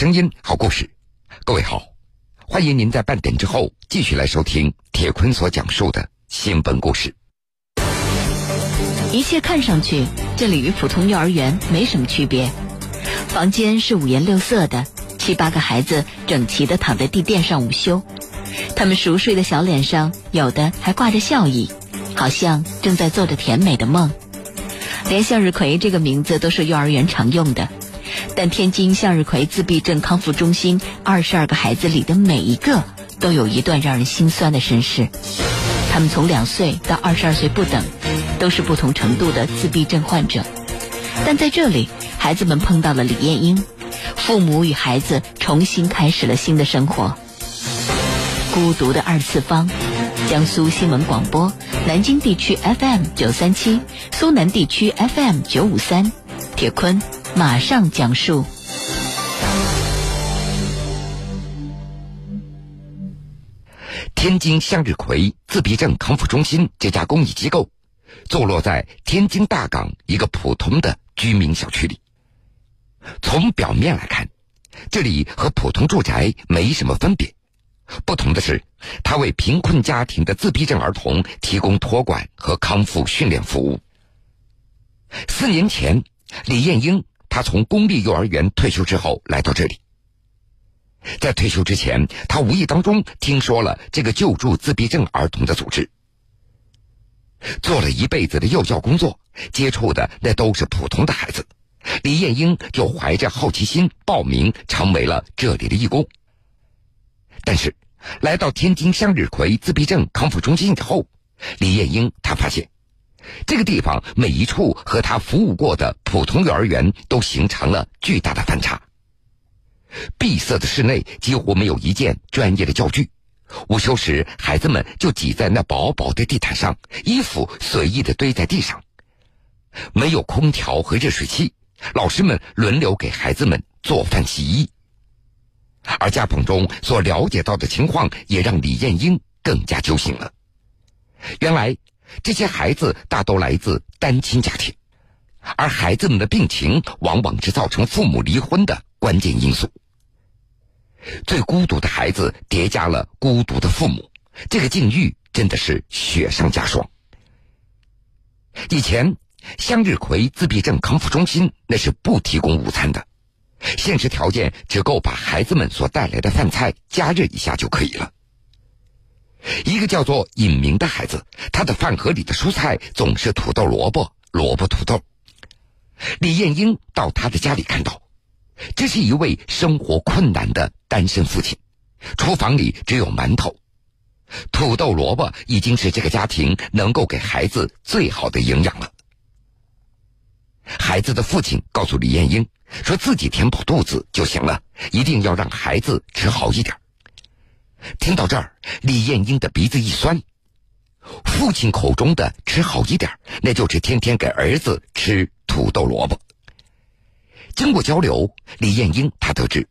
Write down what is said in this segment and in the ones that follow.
声音，好故事。各位好，欢迎您在半点之后继续来收听铁坤所讲述的新闻故事。一切看上去，这里与普通幼儿园没什么区别。房间是五颜六色的，七八个孩子整齐的躺在地垫上午休。他们熟睡的小脸上，有的还挂着笑意，好像正在做着甜美的梦。连向日葵这个名字都是幼儿园常用的。但天津向日葵自闭症康复中心二十二个孩子里的每一个，都有一段让人心酸的身世。他们从两岁到二十二岁不等，都是不同程度的自闭症患者。但在这里，孩子们碰到了李艳英，父母与孩子重新开始了新的生活。孤独的二次方，江苏新闻广播，南京地区 FM 九三七，苏南地区 FM 九五三，铁坤。马上讲述。天津向日葵自闭症康复中心这家公益机构，坐落在天津大港一个普通的居民小区里。从表面来看，这里和普通住宅没什么分别，不同的是，它为贫困家庭的自闭症儿童提供托管和康复训练服务。四年前，李艳英。他从公立幼儿园退休之后来到这里，在退休之前，他无意当中听说了这个救助自闭症儿童的组织。做了一辈子的幼教工作，接触的那都是普通的孩子，李艳英就怀着好奇心报名，成为了这里的义工。但是，来到天津向日葵自闭症康复中心以后，李艳英她发现。这个地方每一处和他服务过的普通幼儿园都形成了巨大的反差。闭塞的室内几乎没有一件专业的教具，午休时孩子们就挤在那薄薄的地毯上，衣服随意的堆在地上。没有空调和热水器，老师们轮流给孩子们做饭洗衣。而家访中所了解到的情况，也让李艳英更加揪心了。原来。这些孩子大都来自单亲家庭，而孩子们的病情往往是造成父母离婚的关键因素。最孤独的孩子叠加了孤独的父母，这个境遇真的是雪上加霜。以前，向日葵自闭症康复中心那是不提供午餐的，现实条件只够把孩子们所带来的饭菜加热一下就可以了。一个叫做尹明的孩子，他的饭盒里的蔬菜总是土豆、萝卜、萝卜、土豆。李艳英到他的家里看到，这是一位生活困难的单身父亲，厨房里只有馒头、土豆、萝卜，已经是这个家庭能够给孩子最好的营养了。孩子的父亲告诉李艳英，说自己填饱肚子就行了，一定要让孩子吃好一点。听到这儿，李艳英的鼻子一酸。父亲口中的“吃好一点”，那就是天天给儿子吃土豆萝卜。经过交流，李艳英她得知，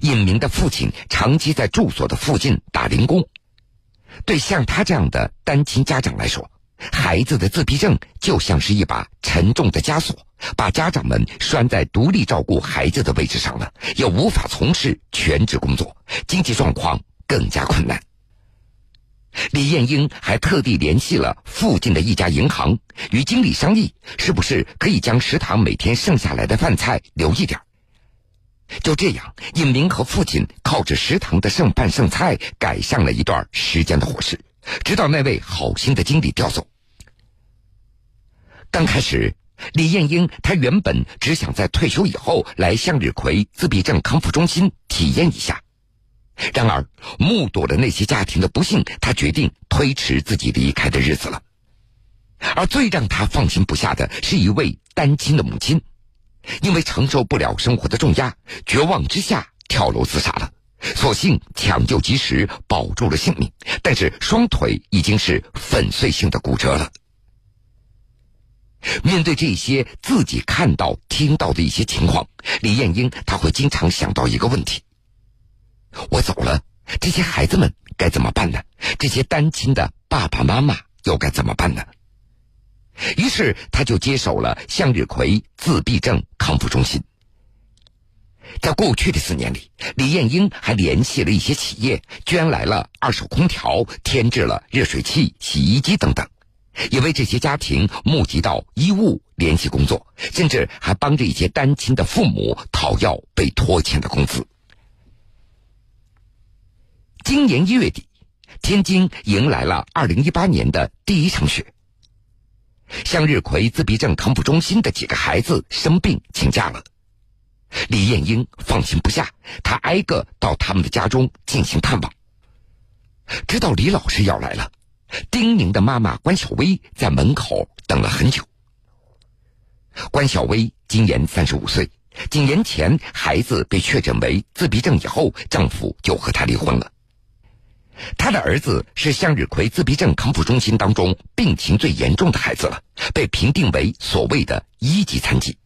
尹明的父亲长期在住所的附近打零工。对像他这样的单亲家长来说，孩子的自闭症就像是一把沉重的枷锁，把家长们拴在独立照顾孩子的位置上了，又无法从事全职工作，经济状况。更加困难。李艳英还特地联系了附近的一家银行，与经理商议，是不是可以将食堂每天剩下来的饭菜留一点。就这样，尹明和父亲靠着食堂的剩饭剩菜，改善了一段时间的伙食，直到那位好心的经理调走。刚开始，李艳英她原本只想在退休以后来向日葵自闭症康复中心体验一下。然而，目睹了那些家庭的不幸，他决定推迟自己离开的日子了。而最让他放心不下的是一位单亲的母亲，因为承受不了生活的重压，绝望之下跳楼自杀了。所幸抢救及时，保住了性命，但是双腿已经是粉碎性的骨折了。面对这些自己看到、听到的一些情况，李艳英她会经常想到一个问题。我走了，这些孩子们该怎么办呢？这些单亲的爸爸妈妈又该怎么办呢？于是他就接手了向日葵自闭症康复中心。在过去的四年里，李艳英还联系了一些企业，捐来了二手空调，添置了热水器、洗衣机等等，也为这些家庭募集到衣物、联系工作，甚至还帮着一些单亲的父母讨要被拖欠的工资。今年一月底，天津迎来了二零一八年的第一场雪。向日葵自闭症康复中心的几个孩子生病请假了。李艳英放心不下，她挨个到他们的家中进行探望。知道李老师要来了，丁宁的妈妈关小薇在门口等了很久。关小薇今年三十五岁，几年前孩子被确诊为自闭症以后，丈夫就和她离婚了。他的儿子是向日葵自闭症康复中心当中病情最严重的孩子了，被评定为所谓的一级残疾。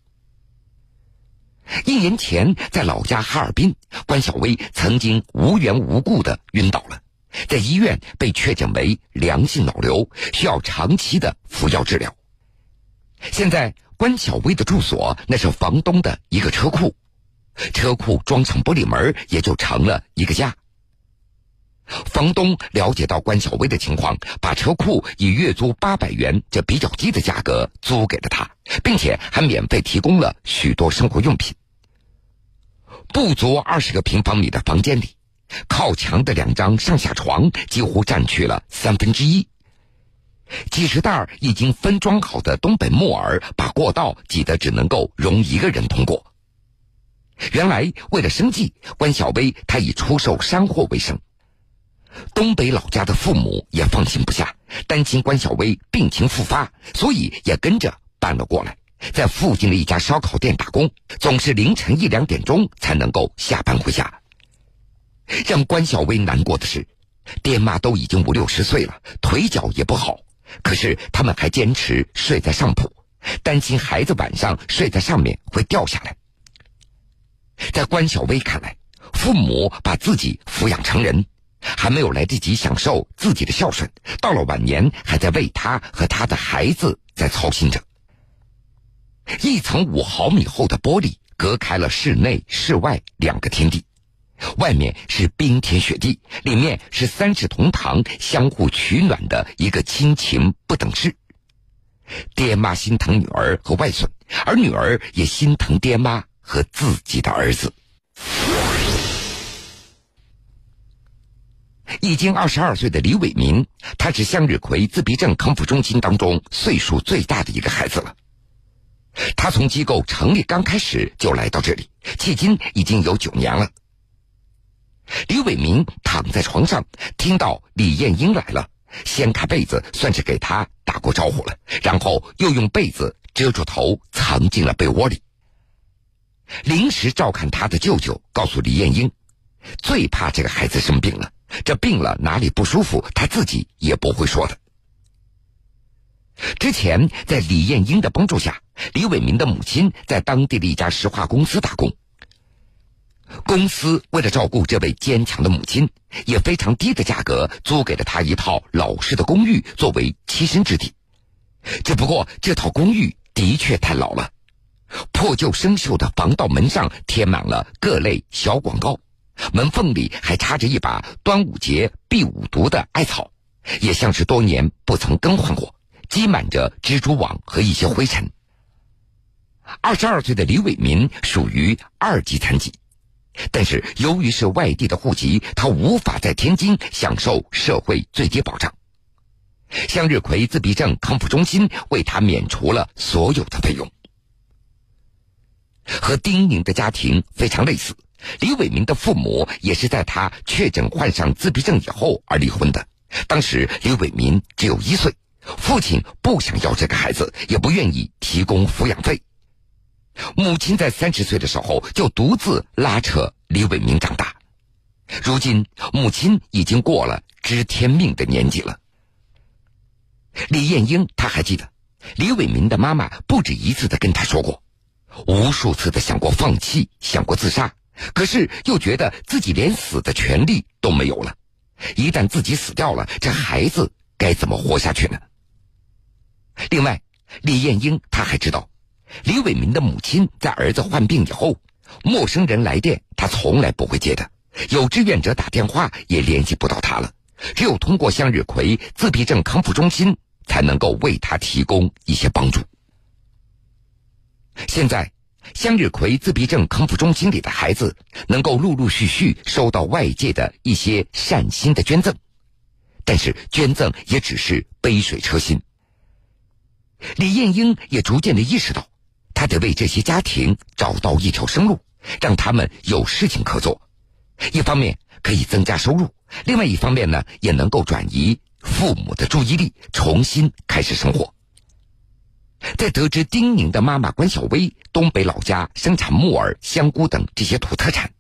一年前，在老家哈尔滨，关小薇曾经无缘无故的晕倒了，在医院被确诊为良性脑瘤，需要长期的服药治疗。现在，关小薇的住所那是房东的一个车库，车库装上玻璃门，也就成了一个家。房东了解到关小薇的情况，把车库以月租八百元这比较低的价格租给了他，并且还免费提供了许多生活用品。不足二十个平方米的房间里，靠墙的两张上下床几乎占去了三分之一。几十袋已经分装好的东北木耳，把过道挤得只能够容一个人通过。原来为了生计，关小薇她以出售山货为生。东北老家的父母也放心不下，担心关小薇病情复发，所以也跟着搬了过来，在附近的一家烧烤店打工，总是凌晨一两点钟才能够下班回家。让关小薇难过的是，爹妈都已经五六十岁了，腿脚也不好，可是他们还坚持睡在上铺，担心孩子晚上睡在上面会掉下来。在关小薇看来，父母把自己抚养成人。还没有来得及享受自己的孝顺，到了晚年还在为他和他的孩子在操心着。一层五毫米厚的玻璃隔开了室内、室外两个天地，外面是冰天雪地，里面是三世同堂、相互取暖的一个亲情不等式。爹妈心疼女儿和外孙，而女儿也心疼爹妈和自己的儿子。已经二十二岁的李伟民，他是向日葵自闭症康复中心当中岁数最大的一个孩子了。他从机构成立刚开始就来到这里，迄今已经有九年了。李伟民躺在床上，听到李艳英来了，掀开被子，算是给他打过招呼了，然后又用被子遮住头，藏进了被窝里。临时照看他的舅舅告诉李艳英，最怕这个孩子生病了。这病了哪里不舒服，他自己也不会说的。之前在李艳英的帮助下，李伟民的母亲在当地的一家石化公司打工。公司为了照顾这位坚强的母亲，以非常低的价格租给了他一套老式的公寓作为栖身之地。只不过这套公寓的确太老了，破旧生锈的防盗门上贴满了各类小广告。门缝里还插着一把端午节避五毒的艾草，也像是多年不曾更换过，积满着蜘蛛网和一些灰尘。二十二岁的李伟民属于二级残疾，但是由于是外地的户籍，他无法在天津享受社会最低保障。向日葵自闭症康复中心为他免除了所有的费用。和丁宁的家庭非常类似。李伟民的父母也是在他确诊患上自闭症以后而离婚的。当时李伟民只有一岁，父亲不想要这个孩子，也不愿意提供抚养费。母亲在三十岁的时候就独自拉扯李伟民长大。如今母亲已经过了知天命的年纪了。李艳英他还记得，李伟民的妈妈不止一次的跟他说过，无数次的想过放弃，想过自杀。可是又觉得自己连死的权利都没有了，一旦自己死掉了，这孩子该怎么活下去呢？另外，李艳英她还知道，李伟民的母亲在儿子患病以后，陌生人来电，他从来不会接的；有志愿者打电话，也联系不到他了。只有通过向日葵自闭症康复中心，才能够为他提供一些帮助。现在，向日葵自闭症康复中心里的孩子能够陆陆续续收到外界的一些善心的捐赠，但是捐赠也只是杯水车薪。李艳英也逐渐的意识到，她得为这些家庭找到一条生路，让他们有事情可做。一方面可以增加收入，另外一方面呢，也能够转移父母的注意力，重新开始生活。在得知丁宁的妈妈关小薇东北老家生产木耳、香菇等这些土特产，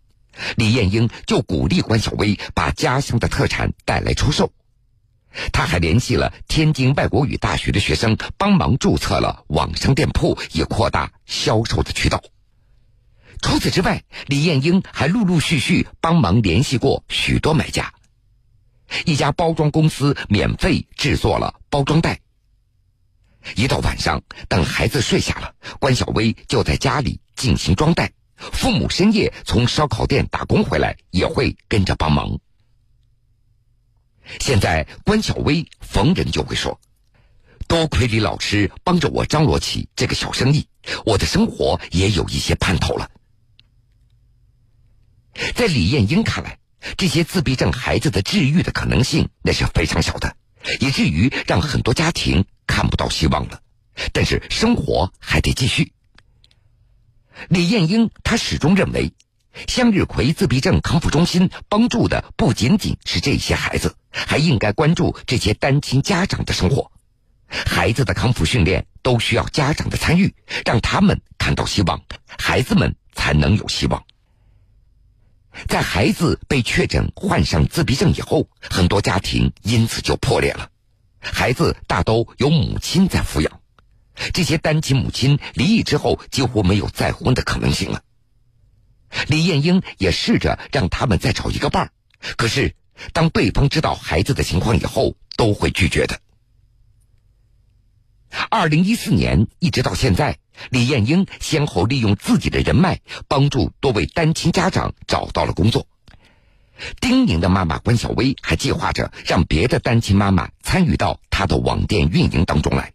李艳英就鼓励关小薇把家乡的特产带来出售。他还联系了天津外国语大学的学生，帮忙注册了网上店铺，以扩大销售的渠道。除此之外，李艳英还陆陆续续帮忙联系过许多买家。一家包装公司免费制作了包装袋。一到晚上，等孩子睡下了，关小薇就在家里进行装袋。父母深夜从烧烤店打工回来，也会跟着帮忙。现在，关小薇逢人就会说：“多亏李老师帮着我张罗起这个小生意，我的生活也有一些盼头了。”在李艳英看来，这些自闭症孩子的治愈的可能性那是非常小的，以至于让很多家庭看不到希望了。但是生活还得继续。李艳英她始终认为。向日葵自闭症康复中心帮助的不仅仅是这些孩子，还应该关注这些单亲家长的生活。孩子的康复训练都需要家长的参与，让他们看到希望，孩子们才能有希望。在孩子被确诊患上自闭症以后，很多家庭因此就破裂了。孩子大都由母亲在抚养，这些单亲母亲离异之后，几乎没有再婚的可能性了。李艳英也试着让他们再找一个伴儿，可是当对方知道孩子的情况以后，都会拒绝的。二零一四年一直到现在，李艳英先后利用自己的人脉，帮助多位单亲家长找到了工作。丁宁的妈妈关小薇还计划着让别的单亲妈妈参与到她的网店运营当中来。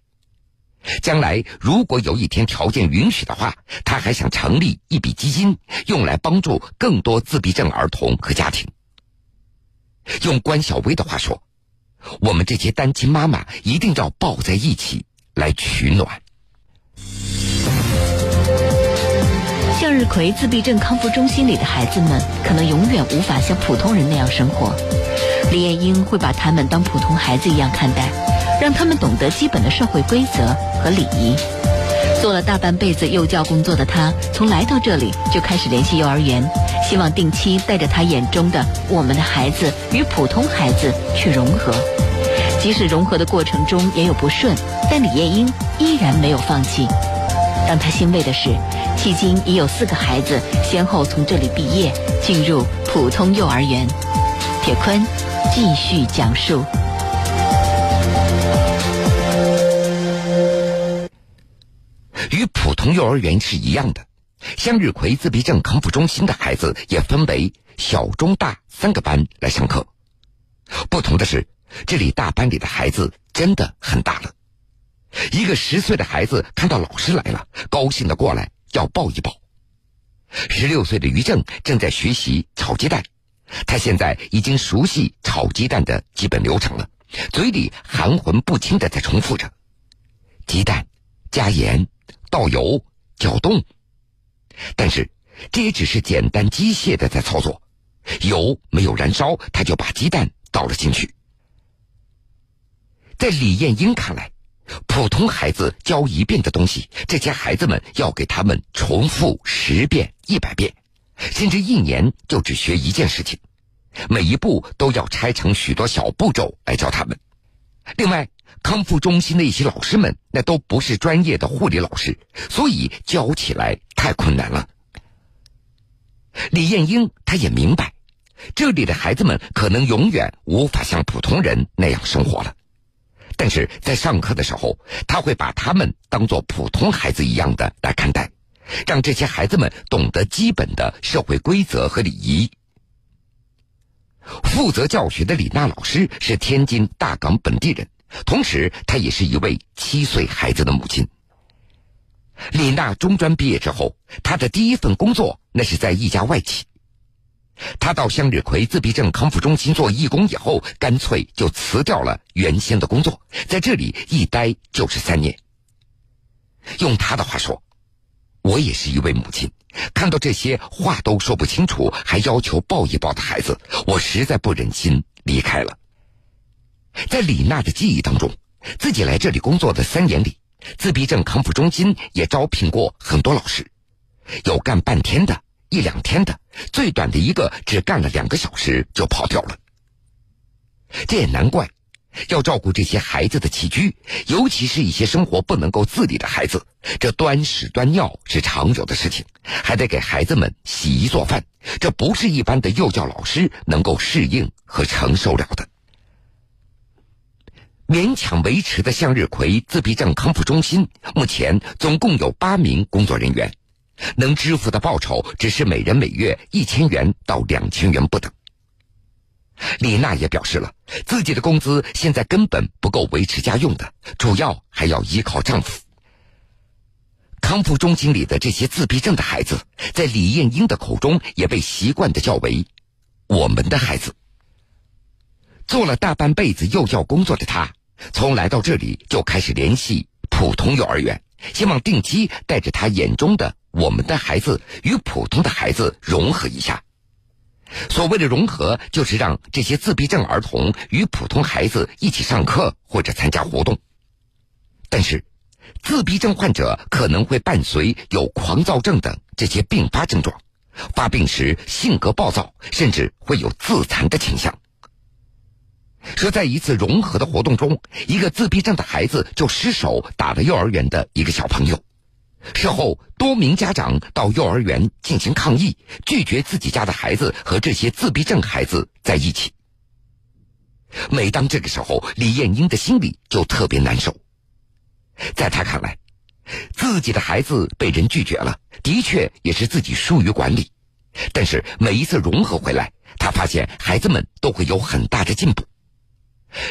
将来如果有一天条件允许的话，她还想成立一笔基金，用来帮助更多自闭症儿童和家庭。用关小薇的话说：“我们这些单亲妈妈一定要抱在一起来取暖。”向日葵自闭症康复中心里的孩子们可能永远无法像普通人那样生活，李艳英会把他们当普通孩子一样看待。让他们懂得基本的社会规则和礼仪。做了大半辈子幼教工作的他，从来到这里就开始联系幼儿园，希望定期带着他眼中的我们的孩子与普通孩子去融合。即使融合的过程中也有不顺，但李艳英依然没有放弃。让他欣慰的是，迄今已有四个孩子先后从这里毕业，进入普通幼儿园。铁坤继续讲述。与普通幼儿园是一样的，向日葵自闭症康复中心的孩子也分为小、中、大三个班来上课。不同的是，这里大班里的孩子真的很大了。一个十岁的孩子看到老师来了，高兴的过来要抱一抱。十六岁的于正正在学习炒鸡蛋，他现在已经熟悉炒鸡蛋的基本流程了，嘴里含混不清的在重复着：鸡蛋加盐。倒油、搅动，但是这也只是简单机械的在操作。油没有燃烧，他就把鸡蛋倒了进去。在李艳英看来，普通孩子教一遍的东西，这些孩子们要给他们重复十遍、一百遍，甚至一年就只学一件事情，每一步都要拆成许多小步骤来教他们。另外，康复中心的一些老师们，那都不是专业的护理老师，所以教起来太困难了。李艳英她也明白，这里的孩子们可能永远无法像普通人那样生活了，但是在上课的时候，他会把他们当做普通孩子一样的来看待，让这些孩子们懂得基本的社会规则和礼仪。负责教学的李娜老师是天津大港本地人，同时她也是一位七岁孩子的母亲。李娜中专毕业之后，她的第一份工作那是在一家外企。他到向日葵自闭症康复中心做义工以后，干脆就辞掉了原先的工作，在这里一待就是三年。用他的话说：“我也是一位母亲，看到这些话都说不清楚，还要求抱一抱的孩子，我实在不忍心离开了。”在李娜的记忆当中，自己来这里工作的三年里，自闭症康复中心也招聘过很多老师，有干半天的。一两天的，最短的一个只干了两个小时就跑掉了。这也难怪，要照顾这些孩子的起居，尤其是一些生活不能够自理的孩子，这端屎端尿是常有的事情，还得给孩子们洗衣做饭，这不是一般的幼教老师能够适应和承受了的。勉强维持的向日葵自闭症康复中心，目前总共有八名工作人员。能支付的报酬只是每人每月一千元到两千元不等。李娜也表示了，自己的工资现在根本不够维持家用的，主要还要依靠丈夫。康复中心里的这些自闭症的孩子，在李艳英的口中也被习惯的叫为“我们的孩子”。做了大半辈子幼教工作的她，从来到这里就开始联系普通幼儿园，希望定期带着他眼中的。我们的孩子与普通的孩子融合一下。所谓的融合，就是让这些自闭症儿童与普通孩子一起上课或者参加活动。但是，自闭症患者可能会伴随有狂躁症等这些并发症状，发病时性格暴躁，甚至会有自残的倾向。说在一次融合的活动中，一个自闭症的孩子就失手打了幼儿园的一个小朋友。事后，多名家长到幼儿园进行抗议，拒绝自己家的孩子和这些自闭症孩子在一起。每当这个时候，李艳英的心里就特别难受。在她看来，自己的孩子被人拒绝了，的确也是自己疏于管理。但是每一次融合回来，她发现孩子们都会有很大的进步。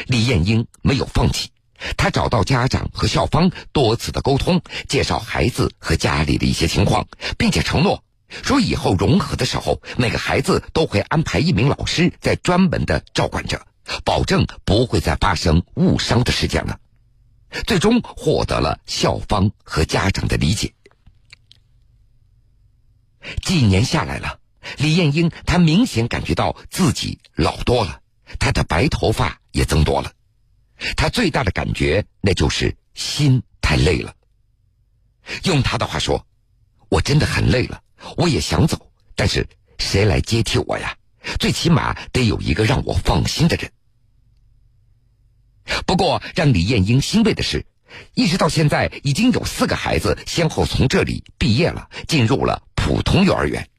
李艳英没有放弃。他找到家长和校方多次的沟通，介绍孩子和家里的一些情况，并且承诺说以后融合的时候，每个孩子都会安排一名老师在专门的照管着，保证不会再发生误伤的事件了。最终获得了校方和家长的理解。几年下来了，李艳英她明显感觉到自己老多了，她的白头发也增多了。他最大的感觉，那就是心太累了。用他的话说：“我真的很累了，我也想走，但是谁来接替我呀？最起码得有一个让我放心的人。”不过，让李艳英欣慰的是，一直到现在已经有四个孩子先后从这里毕业了，进入了普通幼儿园。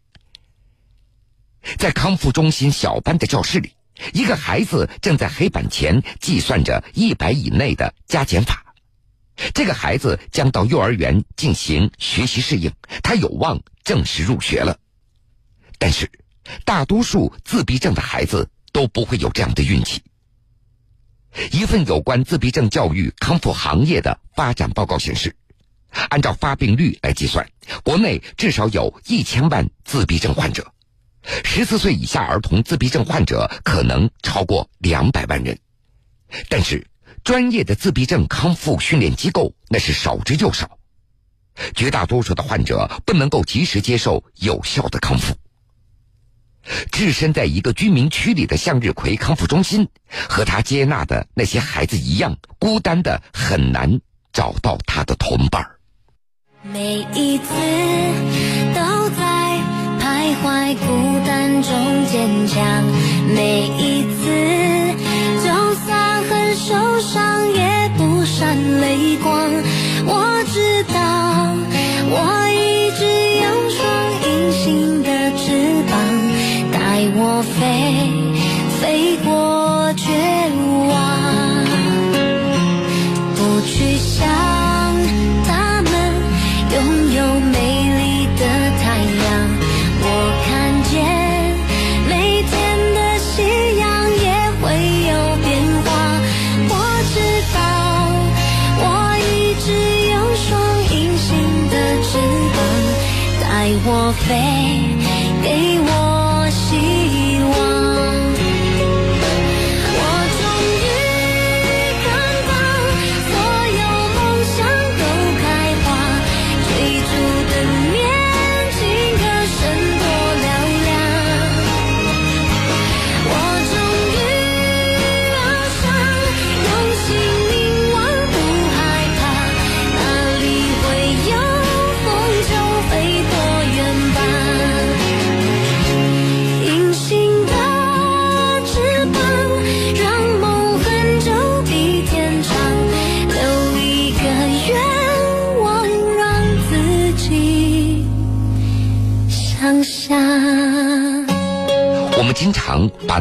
在康复中心小班的教室里。一个孩子正在黑板前计算着一百以内的加减法。这个孩子将到幼儿园进行学习适应，他有望正式入学了。但是，大多数自闭症的孩子都不会有这样的运气。一份有关自闭症教育康复行业的发展报告显示，按照发病率来计算，国内至少有一千万自闭症患者。十四岁以下儿童自闭症患者可能超过两百万人，但是专业的自闭症康复训练机构那是少之又少，绝大多数的患者不能够及时接受有效的康复。置身在一个居民区里的向日葵康复中心，和他接纳的那些孩子一样，孤单的很难找到他的同伴每一次都在。徘徊孤中坚强，每一次就算很受伤也不闪泪光。我知道，我一直有双隐形的翅膀，带我飞，飞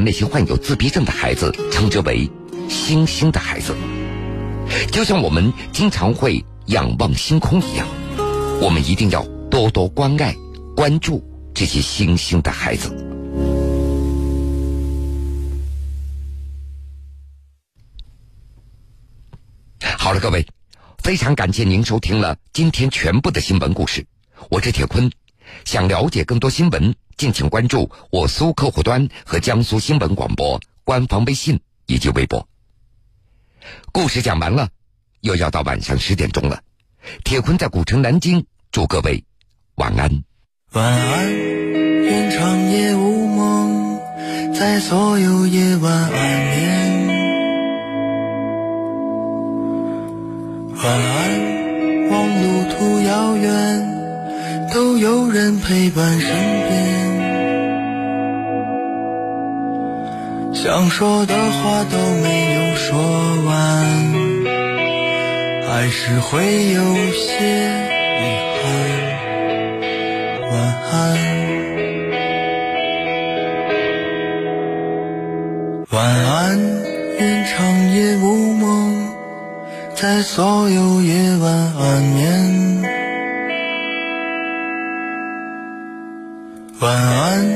那些患有自闭症的孩子称之为“星星的孩子”，就像我们经常会仰望星空一样，我们一定要多多关爱、关注这些星星的孩子。好了，各位，非常感谢您收听了今天全部的新闻故事，我是铁坤。想了解更多新闻，敬请关注我苏客户端和江苏新闻广播官方微信以及微博。故事讲完了，又要到晚上十点钟了。铁坤在古城南京，祝各位晚安。晚安，愿长夜无梦，在所有夜晚安眠。晚安，都有人陪伴身边。想说的话都没有说完，还是会有些遗憾。晚安，晚安，愿长夜无梦，在所有夜晚安眠。晚安，